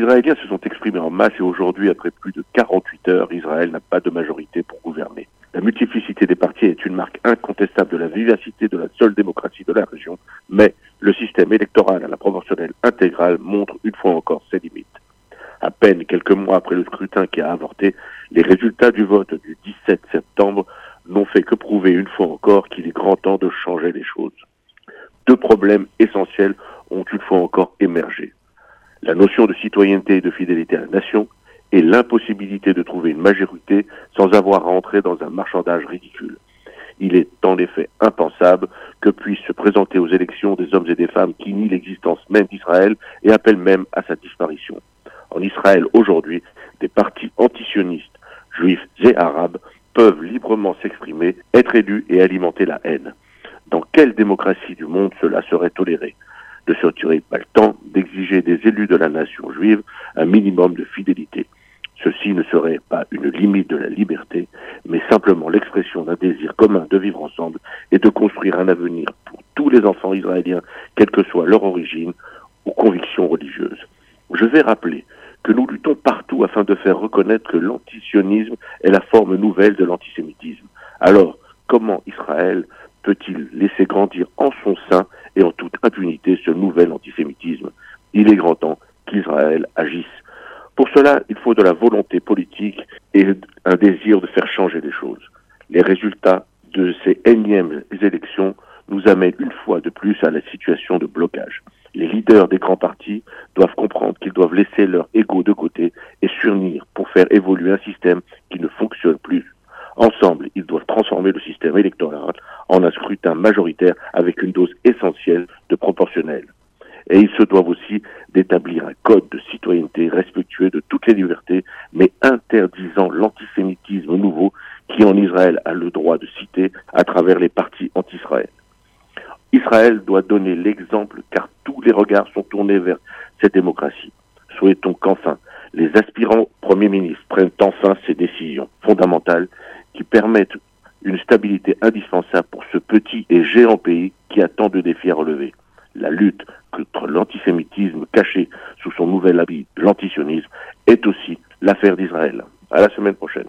Israéliens se sont exprimés en masse et aujourd'hui, après plus de 48 heures, Israël n'a pas de majorité pour gouverner. La multiplicité des partis est une marque incontestable de la vivacité de la seule démocratie de la région, mais le système électoral à la proportionnelle intégrale montre une fois encore ses limites. À peine quelques mois après le scrutin qui a avorté, les résultats du vote du 17 septembre n'ont fait que prouver une fois encore qu'il est grand temps de changer les choses. Deux problèmes essentiels ont une fois encore émergé. La notion de citoyenneté et de fidélité à la nation et l'impossibilité de trouver une majorité sans avoir à entrer dans un marchandage ridicule. Il est en effet impensable que puissent se présenter aux élections des hommes et des femmes qui nient l'existence même d'Israël et appellent même à sa disparition. En Israël aujourd'hui, des partis antisionistes, juifs et arabes, peuvent librement s'exprimer, être élus et alimenter la haine. Dans quelle démocratie du monde cela serait toléré? Ne serait-il pas le temps d'exiger des élus de la nation juive un minimum de fidélité Ceci ne serait pas une limite de la liberté, mais simplement l'expression d'un désir commun de vivre ensemble et de construire un avenir pour tous les enfants israéliens, quelle que soit leur origine ou conviction religieuse. Je vais rappeler que nous luttons partout afin de faire reconnaître que l'antisionisme est la forme nouvelle de l'antisémitisme. Alors, comment Israël peut-il laisser grandir en son sein en toute impunité ce nouvel antisémitisme Il est grand temps qu'Israël agisse. Pour cela, il faut de la volonté politique et un désir de faire changer les choses. Les résultats de ces énièmes élections nous amènent une fois de plus à la situation de blocage. Les leaders des grands partis doivent comprendre qu'ils doivent laisser leur ego de côté et s'unir pour faire évoluer un système qui ne fonctionne plus. Ensemble, ils doivent transformer le système électoral en un scrutin majoritaire avec une dose essentielle de proportionnel. Et ils se doivent aussi d'établir un code de citoyenneté respectueux de toutes les libertés, mais interdisant l'antisémitisme nouveau qui en Israël a le droit de citer à travers les partis anti-Israël. Israël doit donner l'exemple car tous les regards sont tournés vers cette démocratie. Souhaitons qu'enfin les aspirants premiers ministres prennent enfin ces décisions fondamentales qui permettent une stabilité indispensable pour ce petit et géant pays qui a tant de défis à relever. La lutte contre l'antisémitisme caché sous son nouvel habit, l'antisionisme, est aussi l'affaire d'Israël. À la semaine prochaine.